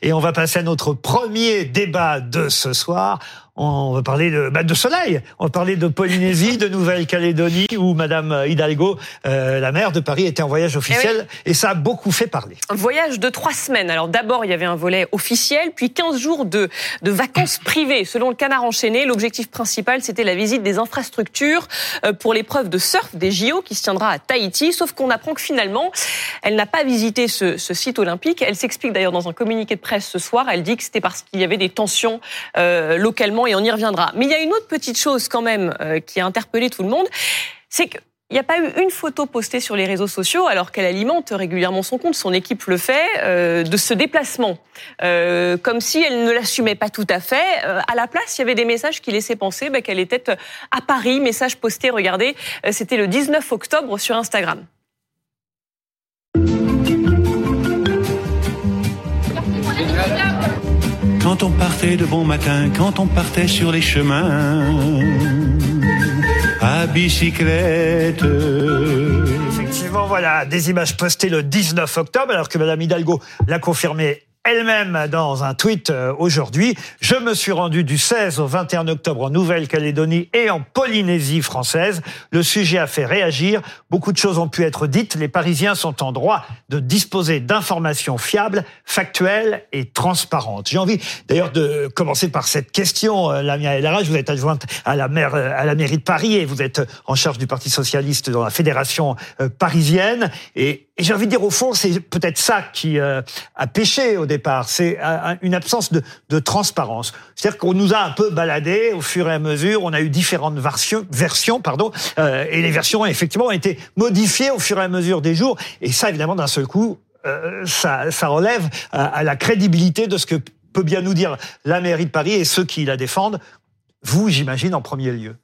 Et on va passer à notre premier débat de ce soir. On va parler de, bah, de soleil. On va parler de Polynésie, de Nouvelle-Calédonie, où Madame Hidalgo, euh, la maire de Paris, était en voyage officiel. Eh Et ça a beaucoup fait parler. Un voyage de trois semaines. Alors d'abord, il y avait un volet officiel, puis 15 jours de, de vacances privées. Selon le canard enchaîné, l'objectif principal, c'était la visite des infrastructures euh, pour l'épreuve de surf des JO qui se tiendra à Tahiti. Sauf qu'on apprend que finalement, elle n'a pas visité ce, ce site olympique. Elle s'explique d'ailleurs dans un communiqué de presse ce soir. Elle dit que c'était parce qu'il y avait des tensions euh, localement et on y reviendra. Mais il y a une autre petite chose quand même euh, qui a interpellé tout le monde, c'est que il n'y a pas eu une photo postée sur les réseaux sociaux, alors qu'elle alimente régulièrement son compte, son équipe le fait, euh, de ce déplacement. Euh, comme si elle ne l'assumait pas tout à fait. À la place, il y avait des messages qui laissaient penser bah, qu'elle était à Paris. Message posté, regardez, c'était le 19 octobre sur Instagram. Quand on partait de bon matin, quand on partait sur les chemins, à bicyclette. Effectivement, voilà, des images postées le 19 octobre, alors que Madame Hidalgo l'a confirmé elle-même dans un tweet euh, aujourd'hui. Je me suis rendu du 16 au 21 octobre en Nouvelle-Calédonie et en Polynésie française. Le sujet a fait réagir. Beaucoup de choses ont pu être dites. Les Parisiens sont en droit de disposer d'informations fiables, factuelles et transparentes. J'ai envie d'ailleurs de commencer par cette question, euh, Lamia Elara. Vous êtes adjointe à la, maire, euh, à la mairie de Paris et vous êtes en charge du Parti socialiste dans la fédération parisienne. Et, et j'ai envie de dire, au fond, c'est peut-être ça qui a péché au départ, c'est une absence de, de transparence. C'est-à-dire qu'on nous a un peu baladé au fur et à mesure, on a eu différentes versions, versions pardon, euh, et les versions effectivement ont été modifiées au fur et à mesure des jours. Et ça, évidemment, d'un seul coup, euh, ça, ça relève à, à la crédibilité de ce que peut bien nous dire la mairie de Paris et ceux qui la défendent. Vous, j'imagine, en premier lieu.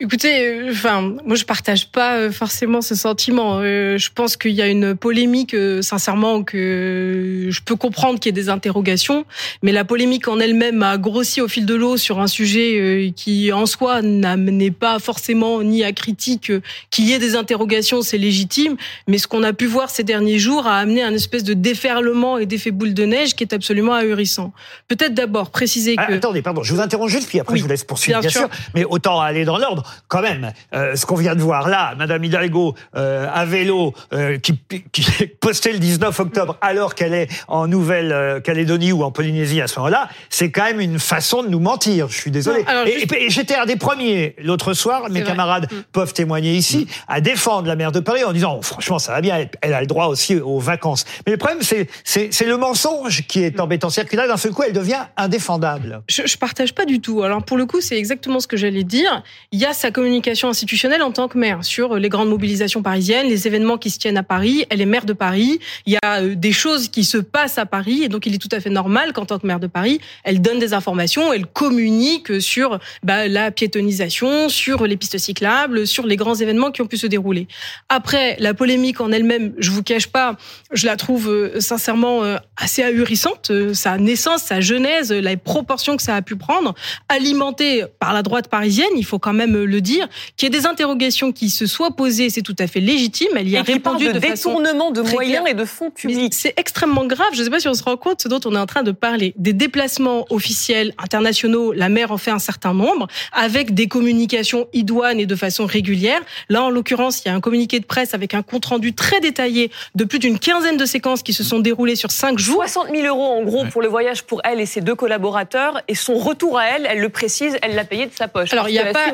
Écoutez, euh, enfin, moi je partage pas euh, forcément ce sentiment. Euh, je pense qu'il y a une polémique, sincèrement, que je peux comprendre qu'il y ait des interrogations, mais la polémique en elle-même a grossi au fil de l'eau sur un sujet qui, en soi, n'amenait pas forcément ni à critique qu'il y ait des interrogations, c'est légitime. Mais ce qu'on a pu voir ces derniers jours a amené un espèce de déferlement et d'effet boule de neige qui est absolument ahurissant. Peut-être d'abord préciser que. Ah, attendez, pardon, je vous interromps juste, puis après Oui, je vous laisse poursuivre, bien, bien sûr. sûr. Mais autant aller dans l'ordre quand même, euh, ce qu'on vient de voir là, Madame Hidalgo euh, à vélo, euh, qui, qui postait le 19 octobre alors qu'elle est en Nouvelle-Calédonie ou en Polynésie à ce moment-là, c'est quand même une façon de nous mentir. Je suis désolé. Non, et j'étais un des premiers l'autre soir, mes camarades Mm. peuvent témoigner ici, à défendre la maire de Paris en disant oh, franchement ça va bien, elle, elle a le droit aussi aux vacances. Mais le problème c'est c'est c'est le mensonge qui est embêtant, c'est-à-dire que là d'un seul coup elle devient indéfendable. Je, je partage pas du tout. Alors pour le coup, c'est exactement ce que j'allais dire. Il y a sa communication institutionnelle en tant que maire sur les grandes mobilisations parisiennes, les événements qui se tiennent à Paris. Elle est maire de Paris. Il y a euh, des choses qui se passent à Paris et donc il est tout à fait normal qu'en tant que maire de Paris, elle donne des informations, elle communique sur bah, la piétonisation, sur les pistes cyclables, sur les grands événements qui ont pu se dérouler. Après, la polémique en elle-même, je vous cache pas, je la trouve euh, sincèrement euh, assez ahurissante. Euh, Sa naissance, sa genèse, euh, la proportion que ça a pu prendre, alimentée par la droite parisienne, il faut quand même euh, le dire, qu'il y ait des interrogations qui se soient posées, c'est tout à fait légitime. Elle y a Et répondu de, de, façon détournement de très moyens claire. et de fonds publics. C'est extrêmement grave. Je ne sais pas si on se rend compte ce dont on est en train de parler. Des déplacements officiels internationaux, la mer en fait un certain nombre, avec des communications idoines et de façon régulière. Là, en l'occurrence, il y a un communiqué de presse avec un compte rendu très détaillé de plus d'une quinzaine de séquences qui se sont déroulées sur cinq jours. 60 000 euros en gros pour le voyage pour elle et ses deux collaborateurs et son retour à elle, elle le précise, elle l'a payé de sa poche. Alors, il n'y a pas, a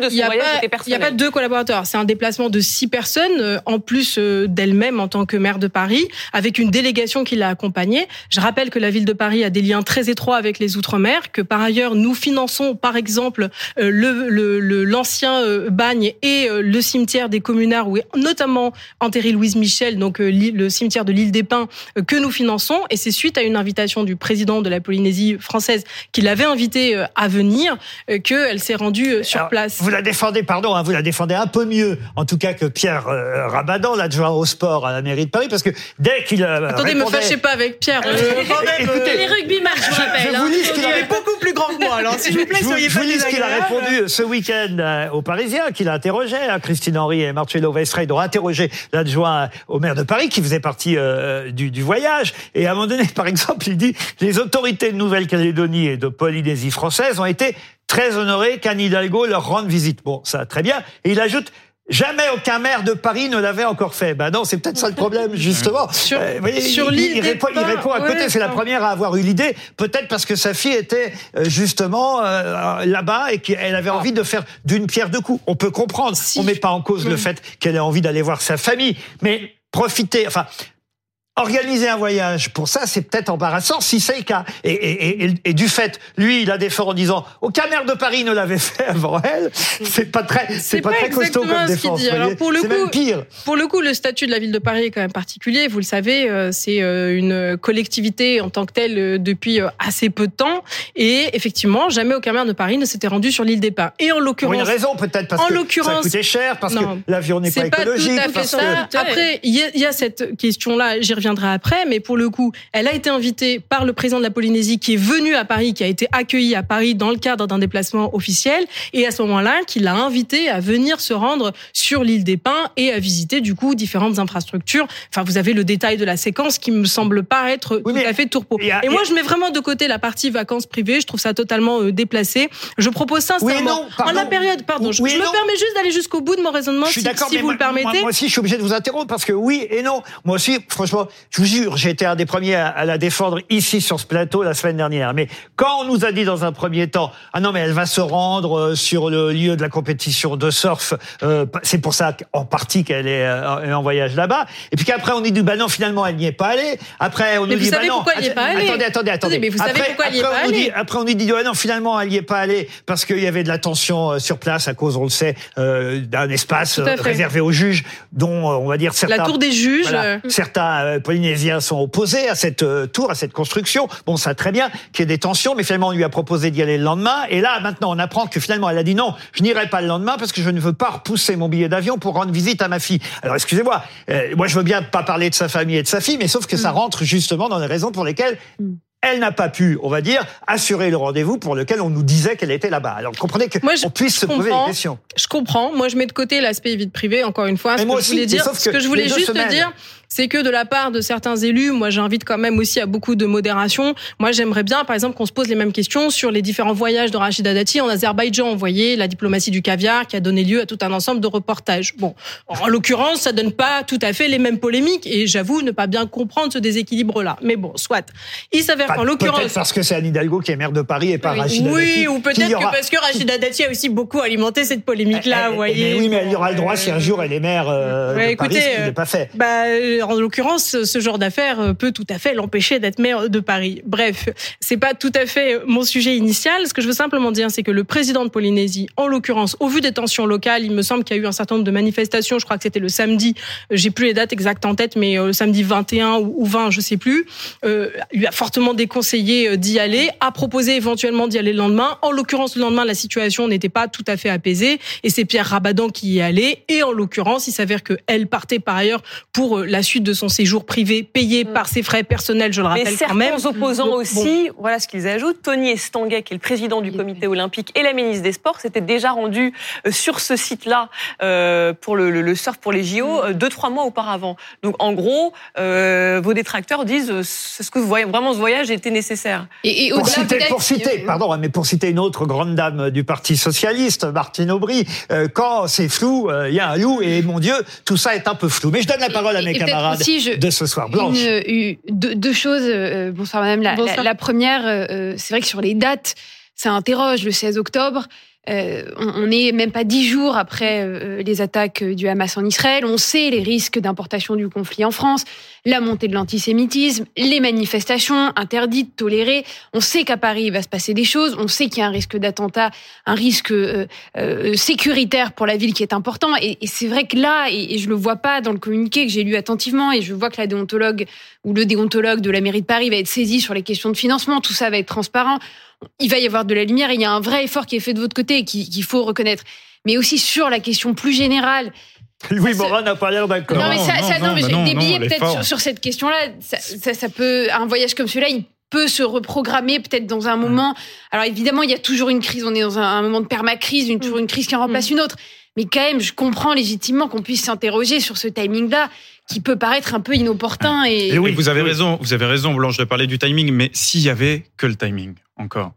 il y a pas deux collaborateurs. C'est un déplacement de six personnes, euh, en plus euh, d'elle-même en tant que maire de Paris, avec une délégation qui l'a accompagnée. Je rappelle que la ville de Paris a des liens très étroits avec les Outre-mer, que par ailleurs, nous finançons, par exemple, euh, le, le- le- l'ancien euh, bagne et euh, le cimetière des communards, où est notamment enterré Louise Michel, donc euh, le cimetière de l'île des Pins, euh, que nous finançons. Et c'est suite à une invitation du président de la Polynésie française qui l'avait invitée euh, à venir, euh, qu'elle s'est rendue sur Alors, place. Vous la défendez, pardon, hein, vous la défendez un peu mieux, en tout cas que Pierre euh, Rabadan, l'adjoint au sport à la mairie de Paris, parce que dès qu'il euh, Attendez, me répondait- fâchez pas avec Pierre. euh, Écoutez, Les rugby match, je vous je rappelle. vous hein. lis ce qu'il il avait est beaucoup plus grand que moi. alors s'il vous plaît, Je vous, soyez je vous pas lis ce qu'il a répondu ce week-end euh, aux Parisiens, qu'il a interrogé. hein. Christine Henry et Marcello Westrade ont interrogé l'adjoint au maire de Paris, qui faisait partie euh, du, du voyage. Et à un moment donné, par exemple, il dit les autorités de Nouvelle-Calédonie et de Polynésie française ont été très honorées qu'Anne Hidalgo leur rende visite. Bon, ça, très bien. Et il ajoute. Jamais aucun maire de Paris ne l'avait encore fait. Ben non, c'est peut-être ça le problème, justement. Sur- Euh, sur il, l'île il des répond, il Pins, répond à côté. c'est la première à avoir eu l'idée. Peut-être parce que sa fille était euh, justement euh, là-bas et qu'elle avait envie de faire d'une pierre deux coups. On peut comprendre. Si. On met pas en cause le fait qu'elle ait envie d'aller voir sa famille, mais profiter. Enfin. Organiser un voyage pour ça, c'est peut-être embarrassant si c'est le cas. Et, et, et, et du fait, lui, il a défendu en disant aucun maire de Paris ne l'avait fait avant elle. C'est pas très, c'est pas, pas très costaud comme défense. dit. Alors, pour le c'est coup- même pire. Pour le coup, le statut de la ville de Paris est quand même particulier. Vous le savez, euh, c'est euh, une collectivité en tant que telle euh, depuis assez peu de temps. Et effectivement, jamais aucun maire de Paris ne s'était rendu sur l'île des Pins. Et en Pour une l'occurrence, raison peut-être parce en que ça l'occurrence- coûtait cher, parce Non. que l'avion n'est pas pas tout écologique. à fait parce ça. que- Après, il y, a- il y a cette question-là, j'y reviendrai après, mais pour le coup, elle a été invitée par le président de la Polynésie qui est venu à Paris, qui a été accueilli à Paris dans le cadre d'un déplacement officiel, et à ce moment-là, qui l'a invité à venir se rendre sur l'île des Pins et à visiter du coup différentes infrastructures. Enfin, vous avez le détail de la séquence qui me semble pas être Oui, tout à fait tourpeau. a- Et moi, je mets vraiment de côté la partie vacances privées. Je trouve ça totalement euh, déplacé. Je propose sincèrement, Oui et non, en la période, pardon, je, Oui et je me non. permets juste d'aller jusqu'au bout de mon raisonnement, Je suis si, si mais vous moi, le permettez. Moi, moi aussi, je suis obligé de vous interrompre parce que oui et non. Moi aussi, franchement, je vous jure, j'ai été un des premiers à, à la défendre ici sur ce plateau la semaine dernière. Mais quand on nous a dit dans un premier temps, ah non, mais elle va se rendre euh, sur le lieu de la compétition de surf, euh, c'est pour ça en partie qu'elle est euh, en voyage là-bas. Et puis qu'après on dit, bah non, finalement, elle n'y est pas allée. Après, on Mais nous vous dit, bah savez non. pourquoi elle n'y est pas allée Attendez, attendez, attendez. mais vous savez pourquoi elle n'y est pas allée dit- après, on nous dit, ouais, non, finalement, elle n'y est pas allée parce qu'il y avait de la tension euh, sur place à cause, on le sait, euh, d'un espace réservé aux juges, dont on va dire certains. La tour des juges. Voilà. Certains Polynésiens sont opposés à cette euh, tour, à cette construction. Bon, ça très bien qu'il y ait des tensions, mais finalement on lui a proposé d'y aller le lendemain. Et là, maintenant, on apprend que finalement elle a dit non, je n'irai pas le lendemain parce que je ne veux pas repousser mon billet d'avion pour rendre visite à ma fille. Alors excusez-moi, euh, moi je veux bien pas parler de sa famille et de sa fille, mais sauf que ça rentre justement dans les raisons pour lesquelles Mm. elle n'a pas pu, on va dire, assurer le rendez-vous pour lequel on nous disait qu'elle était là-bas. Alors comprenez que Moi, je- on puisse se poser des questions. Je comprends. Moi, je mets de côté l'aspect vie privée, encore une fois. Mais Ce que je voulais dire, sauf ce que je voulais juste semaines. dire, c'est que de la part de certains élus, moi, j'invite quand même aussi à beaucoup de modération. Moi, j'aimerais bien, par exemple, qu'on se pose les mêmes questions sur les différents voyages de Rachida Dati en Azerbaïdjan. Vous voyez, la diplomatie du caviar qui a donné lieu à tout un ensemble de reportages. Bon, en l'occurrence, ça donne pas tout à fait les mêmes polémiques et j'avoue ne pas bien comprendre ce déséquilibre-là. Mais bon, soit. Il s'avère qu'en Peut-être l'occurrence, parce que c'est Anne Hidalgo qui est maire de Paris et pas Rachida oui, Dati, ou qu'il peut-être aura- parce que Rachida Dati a aussi beaucoup alimenté cette polémique-là, Eh, vous eh, voyez. mais oui, mais elle y aura le droit si un jour elle est maire euh, ouais, de Paris, écoutez, ce qui n'est pas fait. Bah, en l'occurrence, ce genre d'affaire euh, peut tout à fait l'empêcher d'être maire de Paris. Bref, c'est pas tout à fait mon sujet initial. Ce que je veux simplement dire, c'est que le président de Polynésie, en l'occurrence, au vu des tensions locales, il me semble qu'il y a eu un certain nombre de manifestations. Je crois que c'était le samedi. euh, J'ai plus les dates exactes en tête, mais euh, le samedi 21 ou ou 20, je sais plus. Lui a fortement déconseillé d'y aller, a proposé éventuellement d'y aller le lendemain. En l'occurrence, le lendemain, la situation n'était pas tout à fait apaisée, et c'est Pierre Rabadan qui y est allé. Et en l'occurrence, il s'avère que elle partait par ailleurs pour la suite de son séjour privé, payé par ses frais personnels, je le Mais rappelle certains quand même. opposants Bon, aussi, voilà ce qu'ils ajoutent. Tony Estanguet, qui est le président du comité olympique et la ministre des Sports, s'étaient déjà rendus euh, sur ce site-là euh, pour le, le- le surf pour les JO euh, deux trois mois auparavant. Donc en gros, euh, vos détracteurs disent est-ce que vous voyez vraiment ce voyage était nécessaire Et, et Pour citer, peut-être, pour citer, pardon, mais pour citer une autre grande dame du Parti socialiste, Martine Aubry, euh, quand c'est flou, euh, il y a un loup et mon Dieu, tout ça est un peu flou. Mais je donne la parole à mes et aussi, je- de ce soir. Blanche. Une, une- deux, deux choses. euh, bonsoir madame. La, Bonsoir. la- la première, euh, c'est vrai que sur les dates, ça interroge. Le 16 octobre, euh, on n'est même pas dix jours après euh, les attaques du Hamas en Israël. On sait les risques d'importation du conflit en France, la montée de l'antisémitisme, les manifestations interdites, tolérées. On sait qu'à Paris, il va se passer des choses. On sait qu'il y a un risque d'attentat, un risque euh, euh, sécuritaire pour la ville qui est important. Et, et c'est vrai que là, et, et je le vois pas dans le communiqué que j'ai lu attentivement, et je vois que la déontologue ou le déontologue de la mairie de Paris va être saisi sur les questions de financement. Tout ça va être transparent. Il va y avoir de la lumière. Et il y a un vrai effort qui est fait de votre côté et qui- qu'il faut reconnaître. Mais aussi sur la question plus générale Louis ça- Morin n'a pas l'air d'accord. non, mais ça, non, ça- non, non, mais bah des billets peut-être sur, sur cette question-là. Ça, ça, ça peut, un voyage comme celui-là, il peut se reprogrammer peut-être dans un moment. Alors évidemment, il y a toujours une crise. On est dans un, un moment de permacrise, une, toujours une crise qui en remplace une autre. Mais quand même, je comprends légitimement qu'on puisse s'interroger sur ce timing-là, qui peut paraître un peu inopportun. Et, Et oui, vous avez oui. raison, vous avez raison, Blanche, de parler du timing, mais s'il y avait que le timing, encore.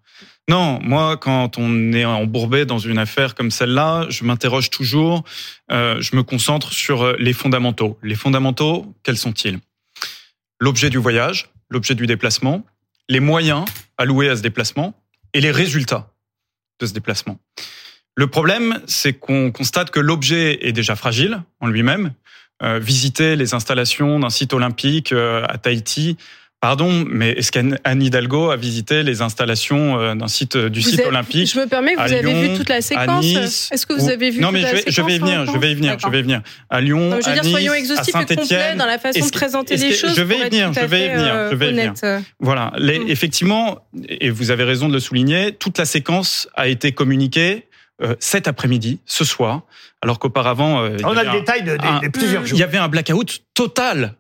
Non, moi, quand on est embourbé dans une affaire comme celle-là, je m'interroge toujours, euh, je me concentre sur euh, les fondamentaux. Les fondamentaux, quels sont-ils? L'objet du voyage, l'objet du déplacement, les moyens alloués à ce déplacement et les résultats de ce déplacement. Le problème, c'est qu'on constate que l'objet est déjà fragile en lui-même. Euh, visiter les installations d'un site olympique euh, à Tahiti, pardon, mais est-ce qu'Anne Hidalgo a visité les installations euh, d'un site du Vous site avez- olympique Je me permets, vous à avez Lyon, vu toute la à séquence Nice Est-ce que vous ou- avez vu Non, toute mais la je vais, je vais y séquence venir, je vais y venir, je vais y venir. À Lyon, Non, je veux à dire, Nice, soyons à exhaustifs et complets dans la façon de présenter les choses. je vais y venir, à je vais y venir, je vais y venir. Voilà, les, Mm. effectivement, et vous avez raison de le souligner, toute la séquence a été communiquée euh, cet après-midi, ce soir, alors qu'auparavant, euh, il y On a avait le un- détail de, un- plusieurs il jours. y avait un blackout total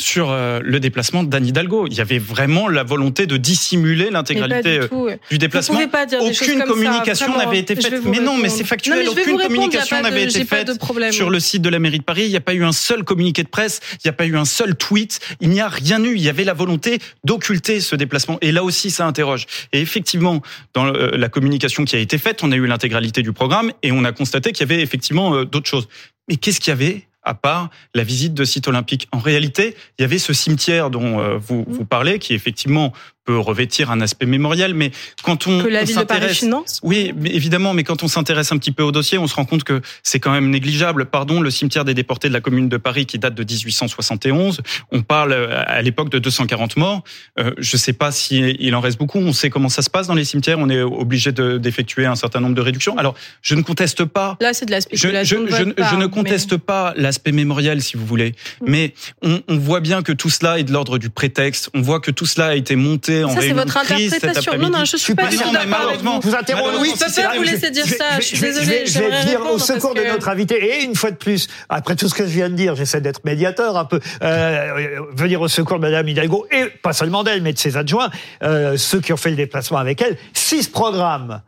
sur euh, le déplacement d'Anne Hidalgo. Il y avait vraiment la volonté de dissimuler l'intégralité du euh, du déplacement. Vous pas dire Aucune communication n'avait été faite. Mais non, mais c'est factuel. Non, mais Aucune communication n'avait été faite sur le site de la mairie de Paris. Il n'y a pas eu un seul communiqué de presse. Il n'y a pas eu un seul tweet. Il n'y a rien eu. Il y avait la volonté d'occulter ce déplacement. Et là aussi, ça interroge. Et effectivement, dans euh, la communication qui a été faite, on a eu l'intégralité du programme et on a constaté qu'il y avait effectivement d'autres choses. Mais qu'est-ce qu'il y avait? À part la visite de site olympique. En réalité, il y avait ce cimetière dont euh, vous, vous parlez, qui effectivement peut revêtir un aspect mémoriel, mais quand on, Que la on ville de Paris finance oui, mais évidemment, mais quand on s'intéresse un petit peu au dossier, on se rend compte que c'est quand même négligeable. Pardon, le cimetière des déportés de la commune de Paris qui date de 1871, on parle euh, à l'époque de 240 morts. Euh, je ne sais pas s'il il en reste beaucoup. On sait comment ça se passe dans les cimetières. On est obligé de- d'effectuer un certain nombre de réductions. Alors, je ne conteste pas Là, c'est de la je, je, spéculation. je- votre part, je ne mais- conteste pas l'aspect mémoriel, si vous voulez, mais on, on voit bien que tout cela est de l'ordre du prétexte. On voit que tout cela a été monté Ça, c'est votre crise interprétation. Non, non, je suis pas du tout mais d'accord vous. Malheureusement, Louis. Je peux pas vous laisser dire ça, je suis vais- désolée, Je vais, venir au secours de notre invité. Et une fois de plus, après tout ce que je viens de dire, j'essaie d'être médiateur un peu, euh, venir au secours de Madame Hidalgo, et pas seulement d'elle, mais de ses adjoints, euh, ceux qui ont fait le déplacement avec elle. Si ce programme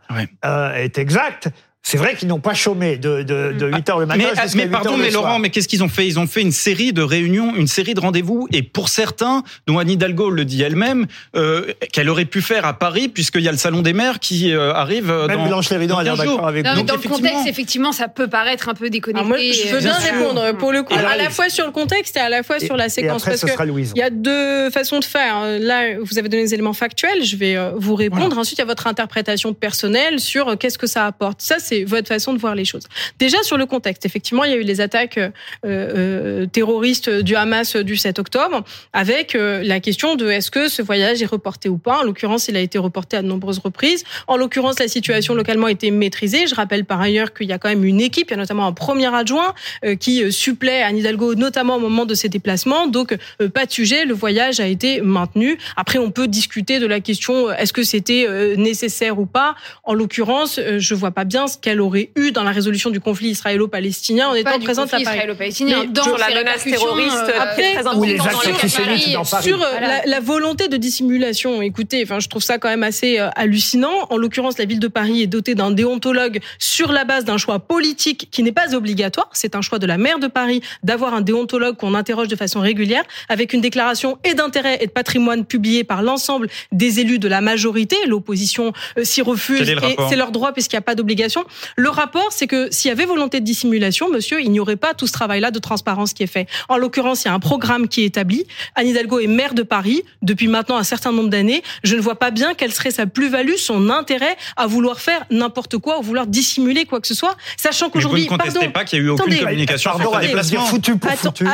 euh, est exact, c'est vrai qu'ils n'ont pas chômé de, de, de 8 heures le matin Mais, jusqu'à mais 8 pardon, heures mais soir. Laurent, mais qu'est-ce qu'ils ont fait? Ils ont fait une série de réunions, une série de rendez-vous, et pour certains, dont Anne Hidalgo le dit elle-même, euh, qu'elle aurait pu faire à Paris, puisqu'il y a le salon des maires qui euh, arrive euh, Même dans, Blanche Léridon a l'air 15 jours. d'accord avec Non, Donc, dans le contexte, effectivement, ça peut paraître un peu déconnecté. Alors moi, je veux euh, bien répondre pour le coup, Alors, à la fois sur le contexte et à la fois Et- sur la et séquence. après, parce ce que sera Louise. il y a deux façons de faire. Là, vous avez donné des éléments factuels, je vais vous répondre. Ensuite, il y a votre interprétation personnelle sur qu'est-ce que ça apporte? Ça, c'est votre façon de voir les choses. Déjà, sur le contexte, effectivement, il y a eu les attaques euh, euh, terroristes du Hamas du 7 octobre, avec euh, la question de est-ce que ce voyage est reporté ou pas. En l'occurrence, il a été reporté à de nombreuses reprises. En l'occurrence, la situation localement a été maîtrisée. Je rappelle par ailleurs qu'il y a quand même une équipe, il y a notamment un premier adjoint qui supplée Anne Hidalgo, notamment au moment de ses déplacements. Donc, pas de sujet, le voyage a été maintenu. Après, on peut discuter de la question est-ce que c'était nécessaire ou pas. En l'occurrence, je vois pas bien qu'elle aurait eu dans la résolution du conflit israélo-palestinien en étant présente à Paris. israélo-palestinien, dans sur la menace terroriste, euh, après, très Ou les actes dans Paris. Sur euh, Voilà. la, la volonté de dissimulation, écoutez, enfin, je trouve ça quand même assez euh, hallucinant. En l'occurrence, la ville de Paris est dotée d'un déontologue sur la base d'un choix politique qui n'est pas obligatoire. C'est un choix de la maire de Paris d'avoir un déontologue qu'on interroge de façon régulière, avec une déclaration et d'intérêt et de patrimoine publiée par l'ensemble des élus de la majorité. L'opposition euh, s'y refuse et c'est leur droit puisqu'il n'y a pas d'obligation. Le rapport, c'est que s'il y avait volonté de dissimulation, monsieur, il n'y aurait pas tout ce travail-là de transparence qui est fait. En l'occurrence, il y a un programme qui est établi. Anne Hidalgo est maire de Paris depuis maintenant un certain nombre d'années. Je ne vois pas bien quelle serait sa plus-value, son intérêt à vouloir faire n'importe quoi ou vouloir dissimuler quoi que ce soit, sachant Mais vous qu'aujourd'hui, ne contestez pardon, pas qu'il y a eu aucune Attendez. communication Pardon, sur déplacement. foutu pour Attends, foutu.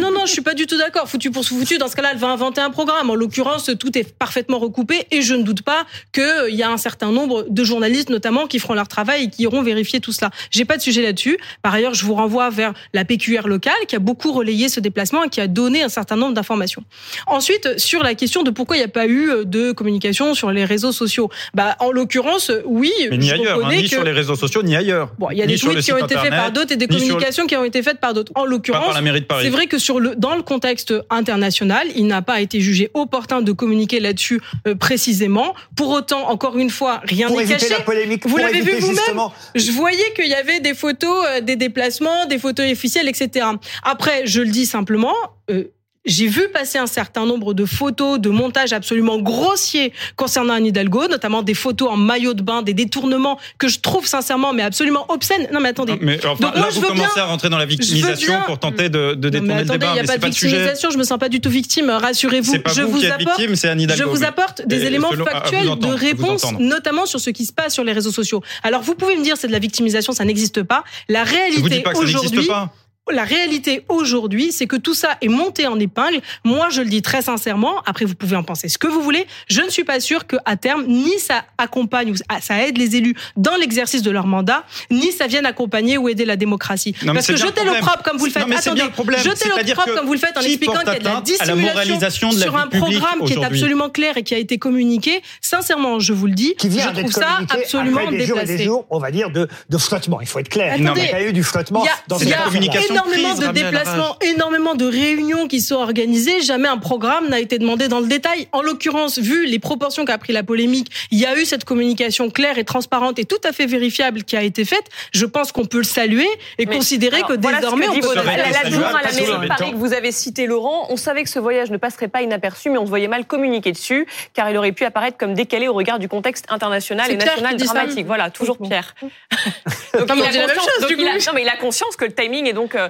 non, non, je suis pas du tout d'accord. Foutu pour foutu. Dans ce cas-là, elle va inventer un programme. En l'occurrence, tout est parfaitement recoupé et je ne doute pas qu'il y a un certain nombre de journalistes, notamment, qui feront leur travail et qui iront vérifier tout cela. J'ai pas de sujet là-dessus. Par ailleurs, je vous renvoie vers la PQR locale qui a beaucoup relayé ce déplacement et qui a donné un certain nombre d'informations. Ensuite, sur la question de pourquoi il n'y a pas eu de communication sur les réseaux sociaux, bah en l'occurrence, oui, Mais ni je ailleurs, hein, ni que sur les réseaux sociaux, ni ailleurs. Bon, il y a Ni des tweets qui ont été faits par d'autres et des le- communications qui ont été faites par d'autres. En l'occurrence, c'est vrai que sur le, dans le contexte international, il n'a pas été jugé opportun de communiquer là-dessus euh, précisément. Pour autant, encore une fois, rien n'est caché. la polémique, Vous l'avez vu vous-même Je voyais qu'il y avait des photos, euh, des déplacements, des photos officielles, etc. Après, je le dis simplement. euh, j'ai vu passer un certain nombre de photos, de montages absolument grossiers concernant Anne Hidalgo, notamment des photos en maillot de bain, des détournements que je trouve sincèrement, mais absolument obscènes. Non, mais attendez. Non, Mais enfin, Donc là, moi, je vous commencez bien- à rentrer dans la victimisation bien- pour tenter de, de Non, mais détourner le attendez, débat, il n'y a mais pas de pas victimisation, je me sens pas du tout victime, rassurez-vous. C'est pas Je vous, vous qui êtes apporte victime, c'est Anne Hidalgo. je vous apporte des éléments à vous factuels entendre, de réponse, notamment sur ce qui se passe sur les réseaux sociaux. Alors vous pouvez me dire c'est de la victimisation, ça n'existe pas. La réalité pas aujourd'hui, pas. La réalité aujourd'hui, c'est que tout ça est monté en épingle. Moi, je le dis très sincèrement. Après, vous pouvez en penser ce que vous voulez. Je ne suis pas sûre que à terme, ni ça accompagne ou ça aide les élus dans l'exercice de leur mandat, ni ça vienne accompagner ou aider la démocratie. Non, mais Parce c'est que jeter le problème. l'opprobre comme vous le faites, Non, mais c'est attendez, bien le problème. jeter C'est-à-dire l'opprobre que comme vous le faites en expliquant qu'il y a de la atteinte à la dissimulation moralisation de la sur un programme qui est absolument clair et qui a été communiqué. Sincèrement, je vous le dis, qui vient je trouve ça absolument après des jours et des déplacé. jours, on va dire, de, de flottement. Il faut être clair. Attendez, il y a eu du flottement a, dans a communication énormément de déplacements, énormément de réunions qui sont organisées. Jamais un programme n'a été demandé dans le détail. En l'occurrence, vu les proportions qu'a pris la polémique, il y a eu cette communication claire et transparente et tout à fait vérifiable qui a été faite. Je pense qu'on peut le saluer et Mais, considérer alors, que voilà désormais que on peut. été l'adjoint à la parce de que- Paris que vous avez cité, Laurent, on savait que ce voyage ne passerait pas inaperçu, mais on se voyait mal communiquer dessus, car il aurait pu apparaître comme décalé au regard du contexte international et national dramatique. Voilà, toujours. Pierre. Non, mais on il a dit la même conscience- chose, donc du il a- coup. non, mais il a conscience que le timing est donc. euh,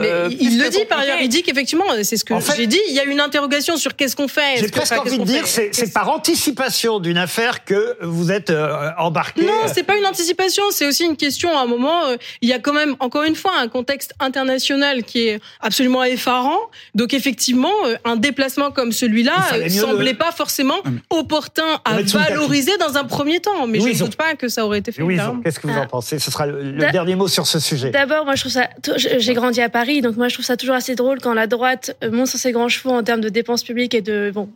Mais euh, il le dit par ailleurs, il dit qu'effectivement, c'est ce que En fait- j'ai dit, il y a une interrogation sur qu'est-ce qu'on fait. J'ai presque envie de dire, c'est par anticipation d'une affaire que vous êtes euh, embarqué. Non, c'est pas une anticipation, c'est aussi une question. À un moment, euh, il y a quand même, encore une fois, un contexte international qui est absolument effarant. Donc effectivement, euh, un déplacement comme celui-là euh, semblait pas forcément opportun à valoriser dans un premier temps. Mais je ne doute pas que ça aurait été fait. Oui, qu'est-ce que vous en Ah. pensez? Ce sera le, dernier mot sur ce sujet. D'abord, moi, je trouve ça. J'ai grandi à Paris, donc moi, je trouve ça toujours assez drôle quand la droite monte sur ses grands chevaux en termes de dépenses publiques et de bon.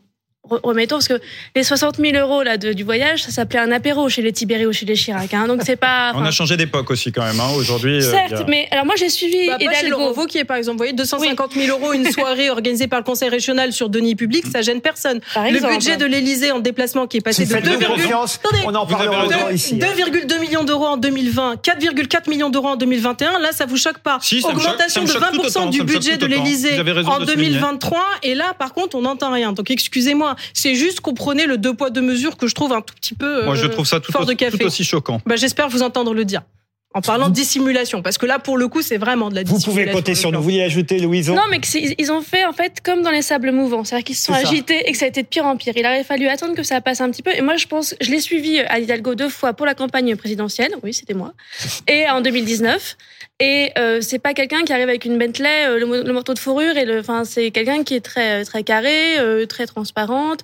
Re- Remettons, parce que les 60 000 euros là, de- du voyage, ça s'appelait un apéro chez les Tibéri ou chez les Chirac. Hein, donc c'est pas. On a changé d'époque aussi quand même. hein. Aujourd'hui, euh, Certes, a- mais alors moi j'ai suivi Bah, pas chez. Laurent Wauquiez, par exemple. Vous voyez, 250 000 euros une soirée organisée par le Conseil régional sur deniers publics, ça gêne personne. Par Le exemple. budget de l'Élysée en déplacement qui est passé de faites de 2, confiance, Attendez. on en Vous avez parlera raison. encore ici. hein. 2,2 millions d'euros en 2020, 4,4 millions d'euros en 2021. Là, ça vous choque pas Si, choque- Augmentation de choque tout 20% autant, du budget de raison en de le souligner. 2023. Et là, par contre, on n'entend rien. Donc, excusez-moi. C'est juste qu'on prenait le deux poids deux mesures que je trouve un tout petit peu moi je euh, trouve ça tout, fort de au- café. tout aussi choquant. Bah, J'espère vous entendre le dire. En parlant de dissimulation, parce que là, pour le coup, c'est vraiment de la Vous dissimulation. pouvez compter sur nous. Vous voulez ajouter, Louison Non, mais ils ont fait en fait comme dans les sables mouvants, c'est-à-dire qu'ils se sont ça. agités et que ça a été de pire en pire. Il aurait fallu attendre que ça passe un petit peu. Et moi, je pense, je l'ai suivi à Hidalgo deux fois pour la campagne présidentielle. Oui, c'était moi. Et en 2019. Et euh, c'est pas quelqu'un qui arrive avec une Bentley, euh, le, le manteau de fourrure et le. Enfin, c'est quelqu'un qui est très très carré, euh, très transparente.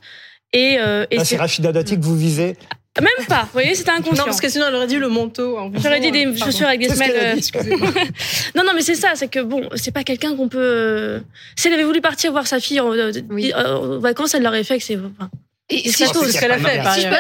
Et, euh, et c'est c'est Rachida Dati que vous visez? Même pas. Vous voyez, c'était inconscient. Non, parce que sinon, elle aurait dit le manteau. en J'aurais dit des Pardon. chaussures avec des semelles. dit, euh, non, non, mais c'est ça, c'est que bon, c'est pas quelqu'un qu'on peut. euh, Si elle avait voulu partir voir sa fille en, euh, Oui. euh, en vacances, elle l'aurait fait que c'est. enfin, Et C'est C'est ce qu'elle a fait, par si je peux-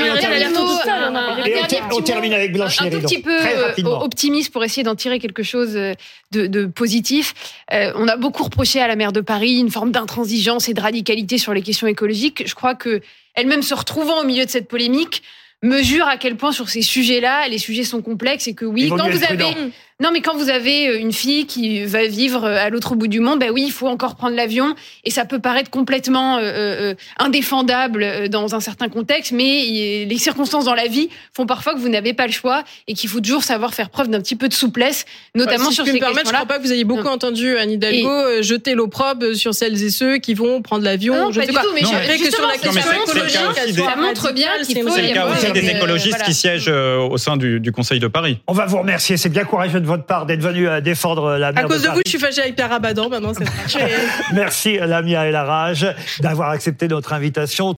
mais on termine. tout avec Blanche un tout petit peu euh, optimiste pour essayer d'en tirer quelque chose euh, de, de positif. Euh, on a beaucoup reproché à la maire de Paris une forme d'intransigeance et de radicalité sur les questions écologiques. Je crois que elle-même se retrouvant au milieu de cette polémique mesure à quel point sur ces sujets-là, les sujets sont complexes et que oui, quand vous avez prudent. Non mais quand vous avez euh, une fille qui va vivre euh, à l'autre bout du monde, bah oui, il faut encore prendre l'avion et ça peut paraître complètement euh, euh, indéfendable dans un certain contexte, mais les circonstances dans la vie font parfois que vous n'avez pas le choix et qu'il faut toujours savoir faire preuve d'un petit peu de souplesse, notamment Bah, si sur je ces me permettre, je questions-là. crois pas que vous ayez beaucoup entendu Anne Hidalgo jeter l'opprobre sur celles et ceux qui vont prendre l'avion. Ah non, je pas sais du pas. tout, mais Non, je- que sur la question écologique, Ça montre bien qu'il faut C'est y le cas aussi une- des écologistes qui siègent au sein du, du Conseil de Paris. On va vous remercier. C'est bien courageux de votre part d'être venu euh, défendre la À cause de vous, je suis fâchée avec Pierre Abadan maintenant. c'est. Merci, Lamia El Haraj, d'avoir accepté notre invitation.